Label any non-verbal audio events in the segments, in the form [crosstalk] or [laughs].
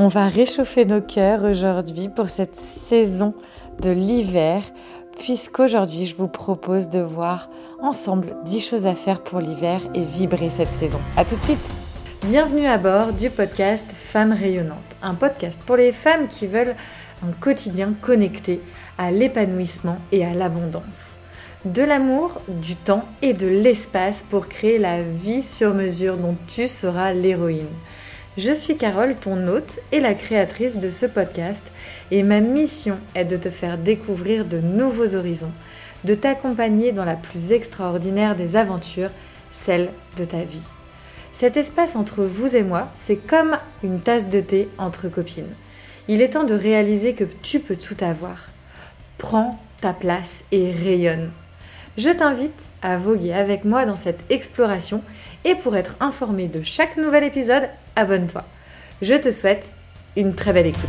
On va réchauffer nos cœurs aujourd'hui pour cette saison de l'hiver, puisqu'aujourd'hui je vous propose de voir ensemble 10 choses à faire pour l'hiver et vibrer cette saison. A tout de suite Bienvenue à bord du podcast Femmes rayonnantes, un podcast pour les femmes qui veulent un quotidien connecté à l'épanouissement et à l'abondance. De l'amour, du temps et de l'espace pour créer la vie sur mesure dont tu seras l'héroïne. Je suis Carole, ton hôte et la créatrice de ce podcast, et ma mission est de te faire découvrir de nouveaux horizons, de t'accompagner dans la plus extraordinaire des aventures, celle de ta vie. Cet espace entre vous et moi, c'est comme une tasse de thé entre copines. Il est temps de réaliser que tu peux tout avoir. Prends ta place et rayonne. Je t'invite à voguer avec moi dans cette exploration et pour être informé de chaque nouvel épisode, abonne-toi. Je te souhaite une très belle écoute.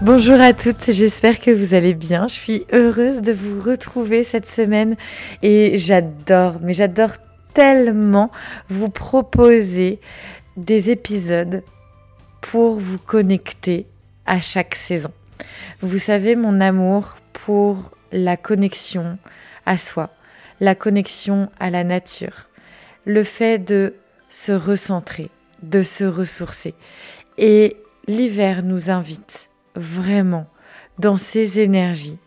Bonjour à toutes, j'espère que vous allez bien. Je suis heureuse de vous retrouver cette semaine et j'adore, mais j'adore tellement vous proposer des épisodes pour vous connecter à chaque saison. Vous savez mon amour pour la connexion à soi, la connexion à la nature, le fait de se recentrer, de se ressourcer. Et l'hiver nous invite vraiment dans ces énergies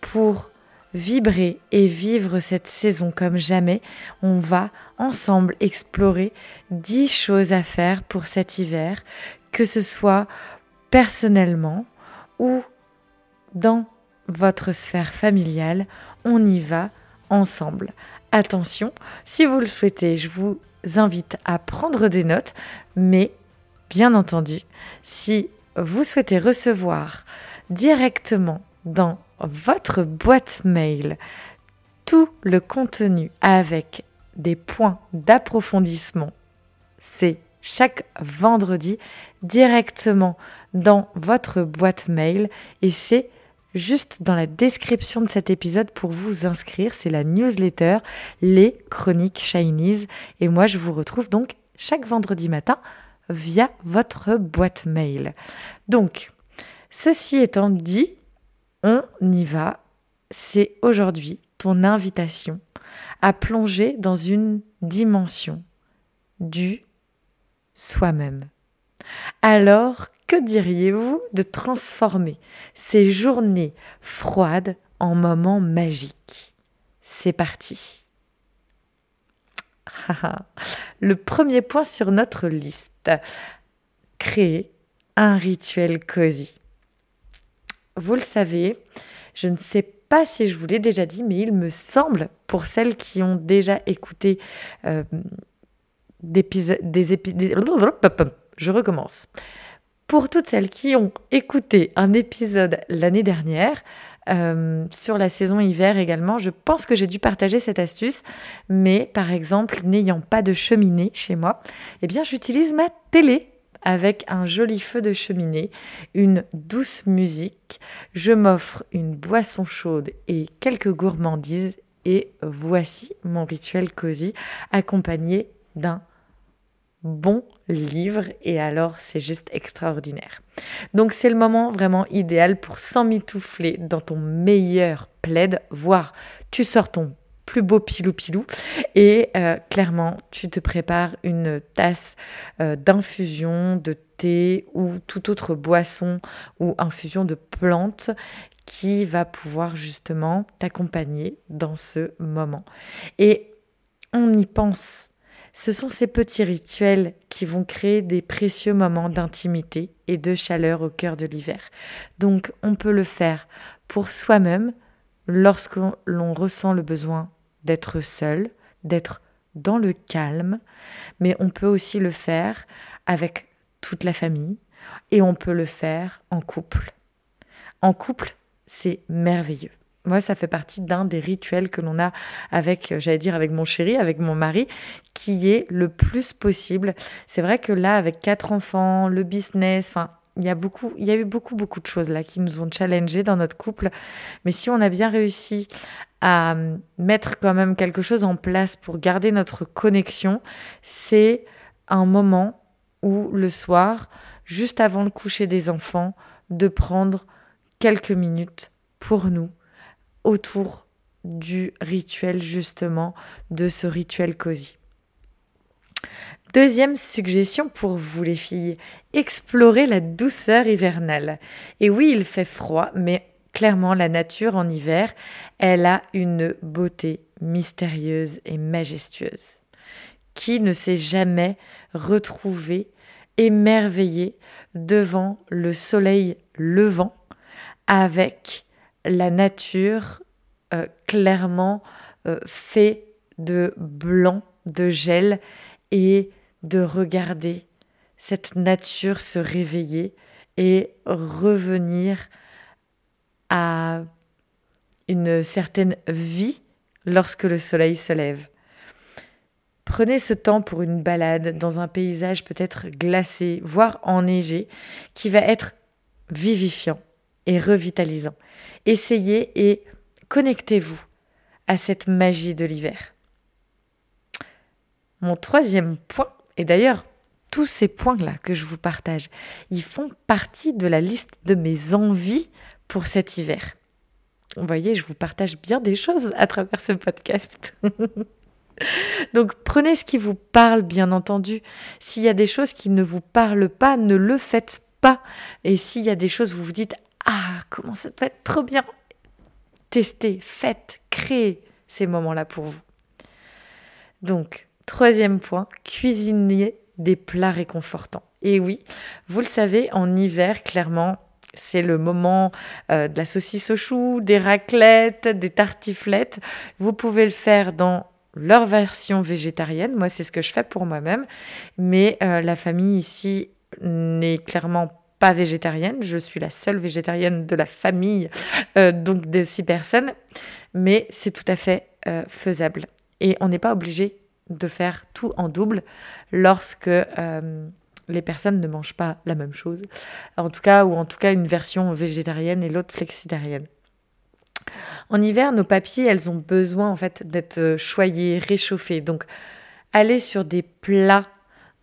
pour vibrer et vivre cette saison comme jamais. On va ensemble explorer 10 choses à faire pour cet hiver, que ce soit personnellement ou dans votre sphère familiale. On y va ensemble. Attention, si vous le souhaitez, je vous invite à prendre des notes, mais bien entendu, si vous souhaitez recevoir directement dans votre boîte mail tout le contenu avec des points d'approfondissement, c'est chaque vendredi directement dans votre boîte mail et c'est juste dans la description de cet épisode pour vous inscrire. C'est la newsletter Les Chroniques Chinese et moi je vous retrouve donc chaque vendredi matin via votre boîte mail. Donc, ceci étant dit, on y va. C'est aujourd'hui ton invitation à plonger dans une dimension du soi-même. Alors, que diriez-vous de transformer ces journées froides en moments magiques? C'est parti. [laughs] Le premier point sur notre liste créer un rituel cosy. Vous le savez, je ne sais pas si je vous l'ai déjà dit, mais il me semble, pour celles qui ont déjà écouté euh, des épisodes... Je recommence. Pour toutes celles qui ont écouté un épisode l'année dernière, euh, sur la saison hiver également, je pense que j'ai dû partager cette astuce, mais par exemple, n'ayant pas de cheminée chez moi, eh bien j'utilise ma télé avec un joli feu de cheminée, une douce musique, je m'offre une boisson chaude et quelques gourmandises et voici mon rituel cosy accompagné d'un bon livre et alors c'est juste extraordinaire. Donc c'est le moment vraiment idéal pour s'emmitoufler dans ton meilleur plaid, voire tu sors ton plus beau pilou-pilou et euh, clairement tu te prépares une tasse euh, d'infusion, de thé ou toute autre boisson ou infusion de plantes qui va pouvoir justement t'accompagner dans ce moment. Et on y pense ce sont ces petits rituels qui vont créer des précieux moments d'intimité et de chaleur au cœur de l'hiver. Donc on peut le faire pour soi-même lorsque l'on ressent le besoin d'être seul, d'être dans le calme, mais on peut aussi le faire avec toute la famille et on peut le faire en couple. En couple, c'est merveilleux. Moi, ça fait partie d'un des rituels que l'on a avec, euh, j'allais dire, avec mon chéri, avec mon mari, qui est le plus possible. C'est vrai que là, avec quatre enfants, le business, enfin, il y a beaucoup, il y a eu beaucoup, beaucoup de choses là qui nous ont challengés dans notre couple. Mais si on a bien réussi à hum, mettre quand même quelque chose en place pour garder notre connexion, c'est un moment ou le soir, juste avant le coucher des enfants, de prendre quelques minutes pour nous autour du rituel justement, de ce rituel cosy. Deuxième suggestion pour vous les filles, explorer la douceur hivernale. Et oui, il fait froid, mais clairement la nature en hiver, elle a une beauté mystérieuse et majestueuse. Qui ne s'est jamais retrouvé émerveillé devant le soleil levant avec la nature euh, clairement euh, fait de blanc, de gel et de regarder cette nature se réveiller et revenir à une certaine vie lorsque le soleil se lève. Prenez ce temps pour une balade dans un paysage peut-être glacé, voire enneigé, qui va être vivifiant et revitalisant. Essayez et connectez-vous à cette magie de l'hiver. Mon troisième point, et d'ailleurs tous ces points-là que je vous partage, ils font partie de la liste de mes envies pour cet hiver. Vous voyez, je vous partage bien des choses à travers ce podcast. [laughs] Donc prenez ce qui vous parle, bien entendu. S'il y a des choses qui ne vous parlent pas, ne le faites pas. Et s'il y a des choses vous vous dites Ah, comment ça peut être trop bien Testez, faites, créez ces moments-là pour vous. Donc, troisième point, cuisiner des plats réconfortants. Et oui, vous le savez, en hiver, clairement, c'est le moment euh, de la saucisse au chou, des raclettes, des tartiflettes. Vous pouvez le faire dans leur version végétarienne. Moi, c'est ce que je fais pour moi-même. Mais euh, la famille ici n'est clairement végétarienne. Je suis la seule végétarienne de la famille, euh, donc de six personnes. Mais c'est tout à fait faisable. Et on n'est pas obligé de faire tout en double lorsque les personnes ne mangent pas la même chose. En tout cas, ou en tout cas une version végétarienne et l'autre flexitarienne. En hiver, nos papilles, elles ont besoin en fait d'être euh, choyées, réchauffées. Donc, allez sur des plats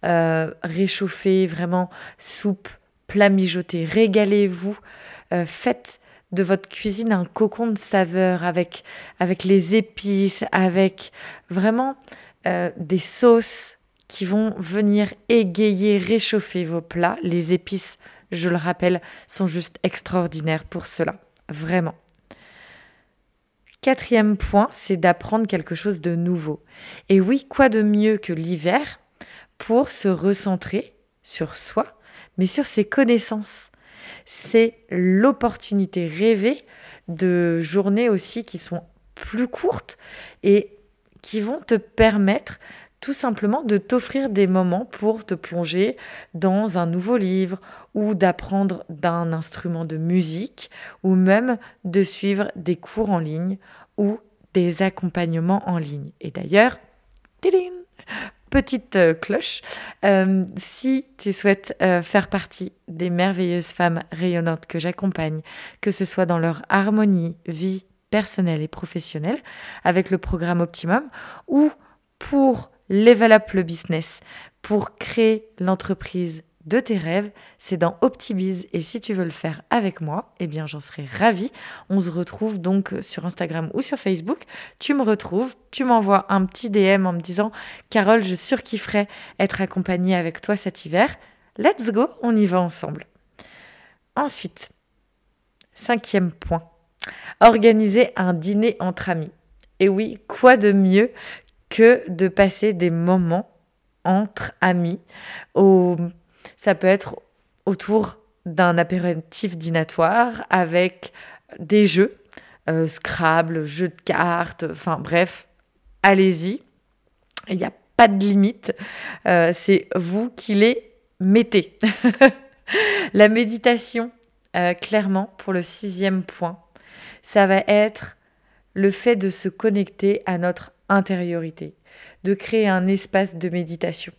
euh, réchauffés, vraiment soupe, plats mijotés. Régalez-vous. Euh, faites de votre cuisine un cocon de saveur avec, avec les épices, avec vraiment des sauces qui vont venir égayer, réchauffer vos plats. Les épices, je le rappelle, sont juste extraordinaires pour cela. Vraiment. Quatrième point, c'est d'apprendre quelque chose de nouveau. Et oui, quoi de mieux que l'hiver pour se recentrer sur soi, mais sur ses connaissances. C'est l'opportunité rêvée de journées aussi qui sont plus courtes et qui vont te permettre tout simplement de t'offrir des moments pour te plonger dans un nouveau livre ou d'apprendre d'un instrument de musique ou même de suivre des cours en ligne ou des accompagnements en ligne. Et d'ailleurs, petite euh, cloche, euh, si tu souhaites euh, faire partie des merveilleuses femmes rayonnantes que j'accompagne, que ce soit dans leur harmonie, vie personnelle et professionnelle, avec le programme Optimum, ou pour Level Up le business pour créer l'entreprise de tes rêves, c'est dans Optimize. Et si tu veux le faire avec moi, eh bien, j'en serais ravie. On se retrouve donc sur Instagram ou sur Facebook. Tu me retrouves, tu m'envoies un petit DM en me disant Carole, je surkifferais être accompagnée avec toi cet hiver. Let's go, on y va ensemble. Ensuite, cinquième point organiser un dîner entre amis. Et oui, quoi de mieux que de passer des moments entre amis. Au, ça peut être autour d'un apéritif dînatoire avec des jeux, euh, Scrabble, jeux de cartes, enfin bref, allez-y. Il n'y a pas de limite. Euh, c'est vous qui les mettez. [laughs] La méditation, euh, clairement, pour le sixième point, ça va être le fait de se connecter à notre intériorité, de créer un espace de méditation.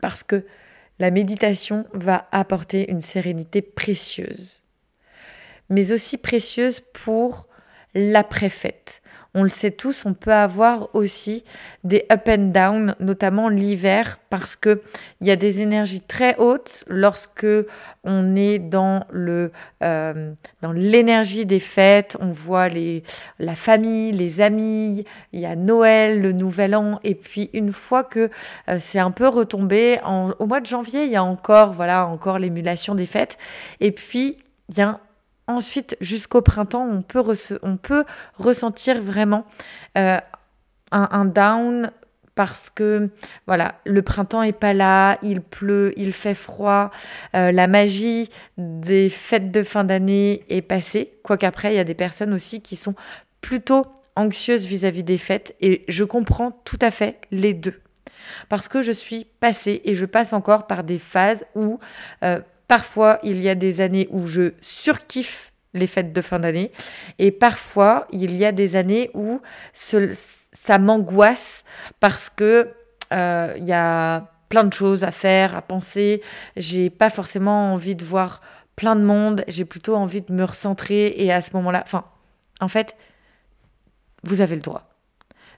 Parce que la méditation va apporter une sérénité précieuse, mais aussi précieuse pour l'après-fête. On le sait tous, on peut avoir aussi des up and down, notamment l'hiver, parce que il y a des énergies très hautes lorsque on est dans le euh, dans l'énergie des fêtes. On voit la famille, les amis. Il y a Noël, le Nouvel An, et puis une fois que euh, c'est un peu retombé, au mois de janvier, il y a encore voilà encore l'émulation des fêtes, et puis il ensuite, jusqu'au printemps, on peut, ressentir vraiment euh, un, down parce que voilà, le printemps est pas là, il pleut, il fait froid, euh, la magie des fêtes de fin d'année est passée. Quoique après, il y a des personnes aussi qui sont plutôt anxieuses vis-à-vis des fêtes et je comprends tout à fait les deux. Parce que je suis passée et je passe encore par des phases où euh, Parfois, il y a des années où je surkiffe les fêtes de fin d'année. Et parfois, il y a des années où ça m'angoisse parce que euh, il y a plein de choses à faire, à penser. J'ai pas forcément envie de voir plein de monde. J'ai plutôt envie de me recentrer. Et à ce moment-là, enfin, en fait, vous avez le droit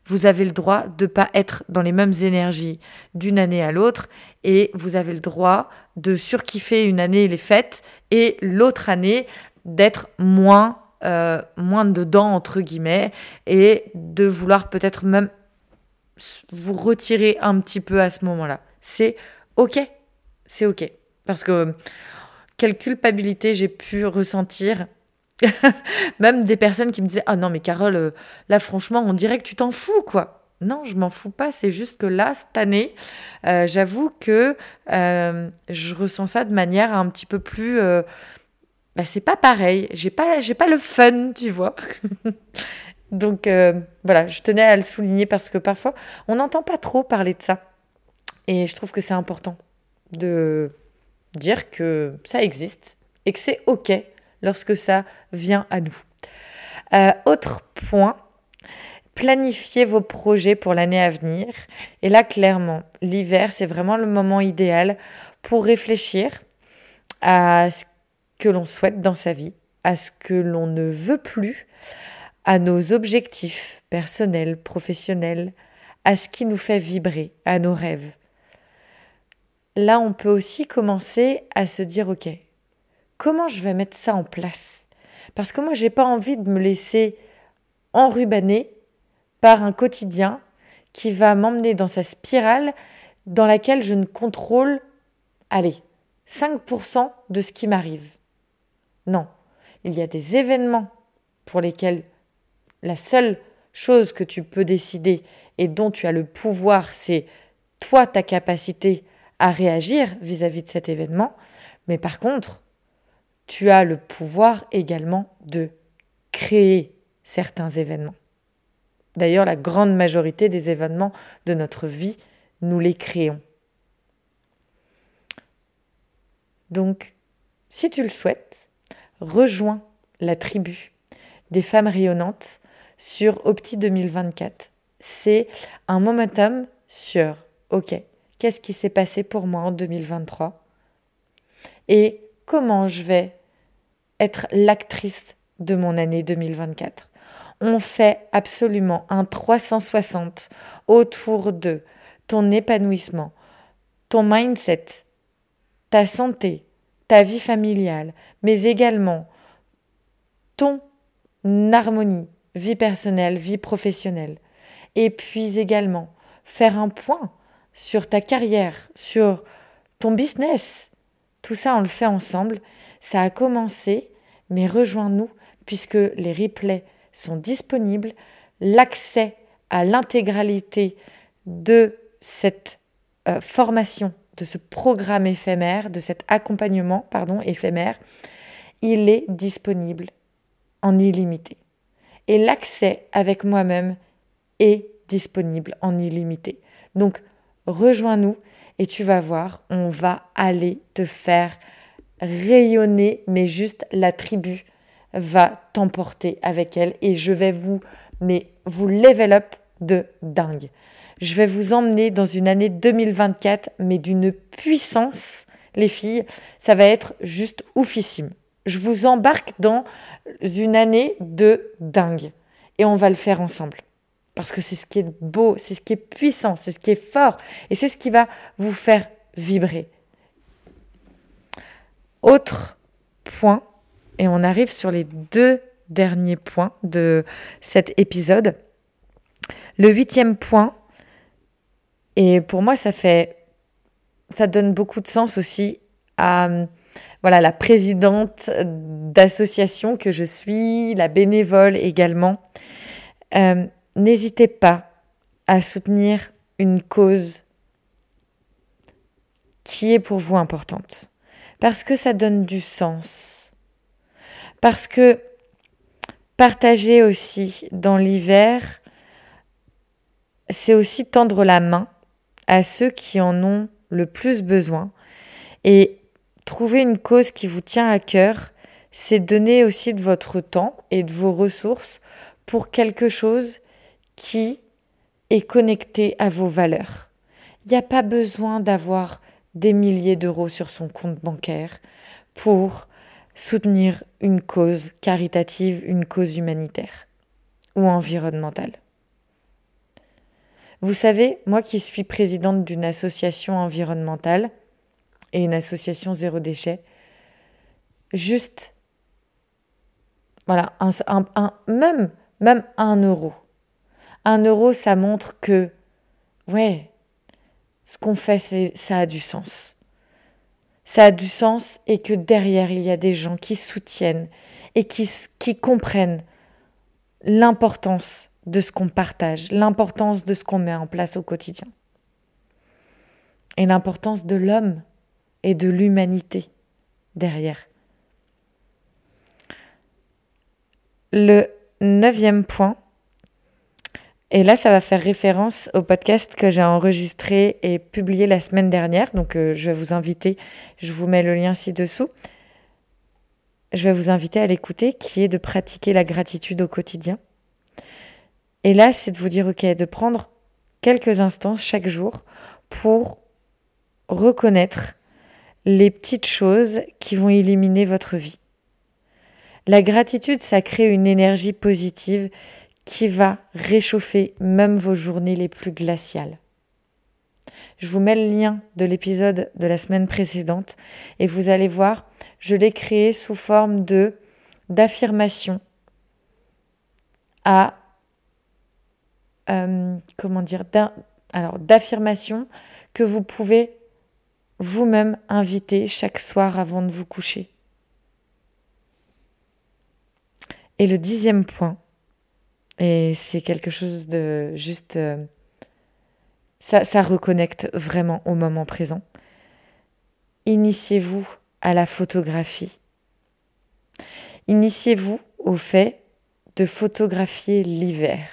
vous avez le droit de ne pas être dans les mêmes énergies d'une année à l'autre et vous avez le droit de surkiffer une année les fêtes et l'autre année d'être moins euh, moins dedans entre guillemets et de vouloir peut-être même vous retirer un petit peu à ce moment-là. C'est ok, c'est ok parce que quelle culpabilité j'ai pu ressentir [laughs] Même des personnes qui me disaient Ah non, mais Carole, euh, là, franchement, on dirait que tu t'en fous, quoi. Non, je m'en fous pas. C'est juste que là, cette année, euh, j'avoue que euh, je ressens ça de manière un petit peu plus. bah, c'est pas pareil. J'ai pas, j'ai pas le fun, tu vois. [laughs] Donc voilà, je tenais à le souligner parce que parfois, on n'entend pas trop parler de ça. Et je trouve que c'est important de dire que ça existe et que c'est OK lorsque ça vient à nous. Euh, autre point, planifiez vos projets pour l'année à venir. Et là, clairement, l'hiver, c'est vraiment le moment idéal pour réfléchir à ce que l'on souhaite dans sa vie, à ce que l'on ne veut plus, à nos objectifs personnels, professionnels, à ce qui nous fait vibrer, à nos rêves. Là, on peut aussi commencer à se dire, OK, comment je vais mettre ça en place? Parce que moi, j'ai pas envie de me laisser enrubanner par un quotidien qui va m'emmener dans sa spirale dans laquelle je ne contrôle, allez, 5% de ce qui m'arrive. Non, il y a des événements pour lesquels la seule chose que tu peux décider et dont tu as le pouvoir, c'est toi, ta capacité à réagir vis-à-vis -vis de cet événement. Mais par contre, tu as le pouvoir également de créer certains événements. D'ailleurs, la grande majorité des événements de notre vie, nous les créons. Donc, si tu le souhaites, rejoins la tribu des femmes rayonnantes sur Opti 2024. C'est un momentum sur, OK, qu'est-ce qui s'est passé pour moi en 2023 et comment je vais être l'actrice de mon année 2024. On fait absolument un 360 autour de ton épanouissement, ton mindset, ta santé, ta vie familiale, mais également ton harmonie, vie personnelle, vie professionnelle. Et puis également faire un point sur ta carrière, sur ton business. Tout ça, on le fait ensemble. Ça a commencé mais rejoins-nous puisque les replays sont disponibles. L'accès à l'intégralité de cette euh, formation, de ce programme éphémère, de cet accompagnement pardon, éphémère, il est disponible en illimité. Et l'accès avec moi-même est disponible en illimité. Donc, rejoins-nous et tu vas voir, on va aller te faire rayonner, mais juste la tribu va t'emporter avec elle et je vais vous, mais vous level up de dingue. Je vais vous emmener dans une année 2024, mais d'une puissance, les filles, ça va être juste oufissime. Je vous embarque dans une année de dingue. Et on va le faire ensemble. Parce que c'est ce qui est beau, c'est ce qui est puissant, c'est ce qui est fort. Et c'est ce qui va vous faire vibrer. Autre point, et on arrive sur les deux derniers points de cet épisode. Le huitième point, et pour moi ça fait, ça donne beaucoup de sens aussi à voilà la présidente d'association que je suis, la bénévole également. Euh, n'hésitez pas à soutenir une cause qui est pour vous importante, parce que ça donne du sens, parce que partager aussi dans l'hiver, c'est aussi tendre la main à ceux qui en ont le plus besoin et trouver une cause qui vous tient à cœur, c'est donner aussi de votre temps et de vos ressources pour quelque chose qui est connecté à vos valeurs. Il n'y a pas besoin d'avoir des milliers d'euros sur son compte bancaire pour soutenir une cause caritative, une cause humanitaire ou environnementale. Vous savez, moi qui suis présidente d'une association environnementale, et une association zéro déchet. Juste, voilà, un, même, même un euro. Un euro, ça montre que, ouais, ce qu'on fait, ça a du sens. Ça a du sens et que derrière, il y a des gens qui soutiennent et qui, qui comprennent l'importance de ce qu'on partage, l'importance de ce qu'on met en place au quotidien et l'importance de l'homme et de l'humanité derrière. Le neuvième point, et là ça va faire référence au podcast que j'ai enregistré et publié la semaine dernière, donc euh, je vais vous inviter, je vous mets le lien ci-dessous, je vais vous inviter à l'écouter, qui est de pratiquer la gratitude au quotidien. Et là, c'est de vous dire, ok, de prendre quelques instants chaque jour pour reconnaître les petites choses qui vont éliminer votre vie. La gratitude, ça crée une énergie positive qui va réchauffer même vos journées les plus glaciales. Je vous mets le lien de l'épisode de la semaine précédente et vous allez voir, je l'ai créé sous forme de d'affirmation à euh, comment dire alors d'affirmation que vous pouvez vous-même inviter chaque soir avant de vous coucher. Et le dixième point, et c'est quelque chose de juste... Euh, ça, ça reconnecte vraiment au moment présent. Initiez-vous à la photographie. Initiez-vous au fait de photographier l'hiver.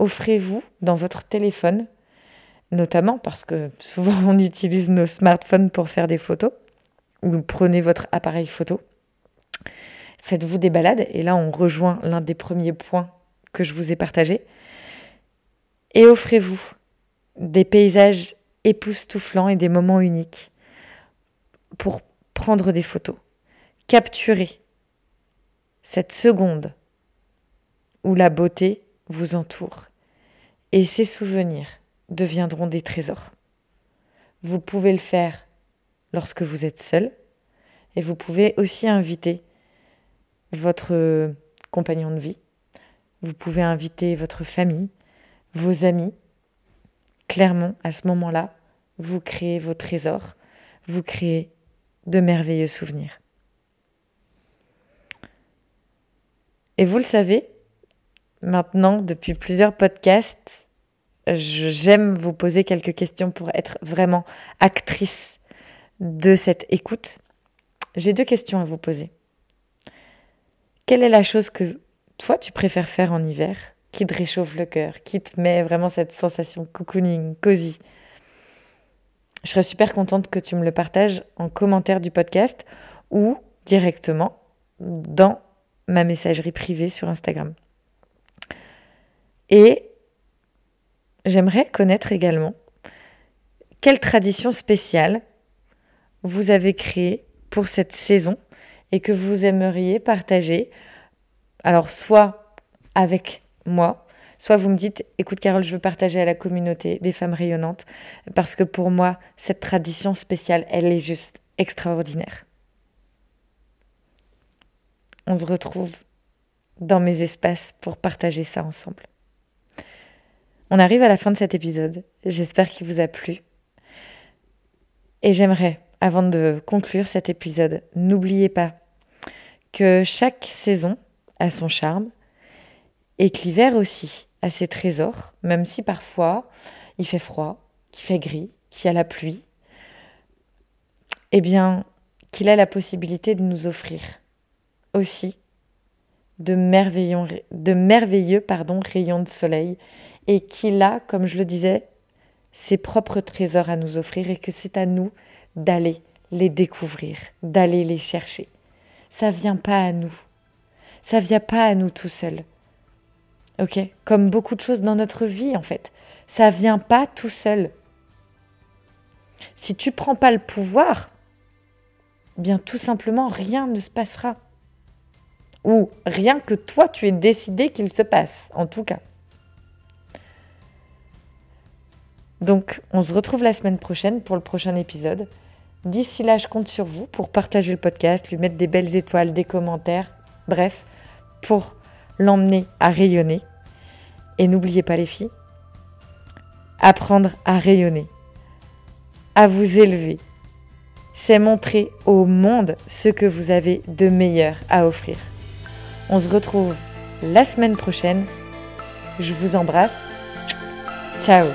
Offrez-vous dans votre téléphone notamment parce que souvent [laughs] on utilise nos smartphones pour faire des photos, ou prenez votre appareil photo, faites-vous des balades, et là on rejoint l'un des premiers points que je vous ai partagé, et offrez-vous des paysages époustouflants et des moments uniques pour prendre des photos. Capturez cette seconde où la beauté vous entoure et ces souvenirs deviendront des trésors. Vous pouvez le faire lorsque vous êtes seul et vous pouvez aussi inviter votre compagnon de vie. Vous pouvez inviter votre famille, vos amis. Clairement, à ce moment-là, vous créez vos trésors, vous créez de merveilleux souvenirs. Et vous le savez, maintenant, depuis plusieurs podcasts, j'aime vous poser quelques questions pour être vraiment actrice de cette écoute. J'ai deux questions à vous poser. Quelle est la chose que toi tu préfères faire en hiver, qui te réchauffe le cœur, qui te met vraiment cette sensation cocooning, cosy? Je serais super contente que tu me le partages en commentaire du podcast ou directement dans ma messagerie privée sur Instagram. Et J'aimerais connaître également quelle tradition spéciale vous avez créée pour cette saison et que vous aimeriez partager. Alors soit avec moi, soit vous me dites, écoute Carole, je veux partager à la communauté des femmes rayonnantes, parce que pour moi, cette tradition spéciale, elle est juste extraordinaire. On se retrouve dans mes espaces pour partager ça ensemble. On arrive à la fin de cet épisode. J'espère qu'il vous a plu. Et j'aimerais, avant de conclure cet épisode, n'oubliez pas que chaque saison a son charme et que l'hiver aussi a ses trésors, même si parfois il fait froid, qu'il fait gris, qu'il y a la pluie. Eh bien, qu'il a la possibilité de nous offrir aussi de, merveilleux rayons de soleil et qu'il a, comme je le disais, ses propres trésors à nous offrir et que c'est à nous d'aller les découvrir, d'aller les chercher. Ça vient pas à nous. Ça vient pas à nous tout seul. OK? Comme beaucoup de choses dans notre vie en fait. Ça vient pas tout seul. Si tu prends pas le pouvoir, bien tout simplement rien ne se passera. Ou rien que toi tu aies décidé qu'il se passe, en tout cas. Donc, on se retrouve la semaine prochaine pour le prochain épisode. D'ici là, je compte sur vous pour partager le podcast, lui mettre des belles étoiles, des commentaires, bref, pour l'emmener à rayonner. Et n'oubliez pas les filles, apprendre à rayonner, à vous élever, c'est montrer au monde ce que vous avez de meilleur à offrir. On se retrouve la semaine prochaine. Je vous embrasse. Ciao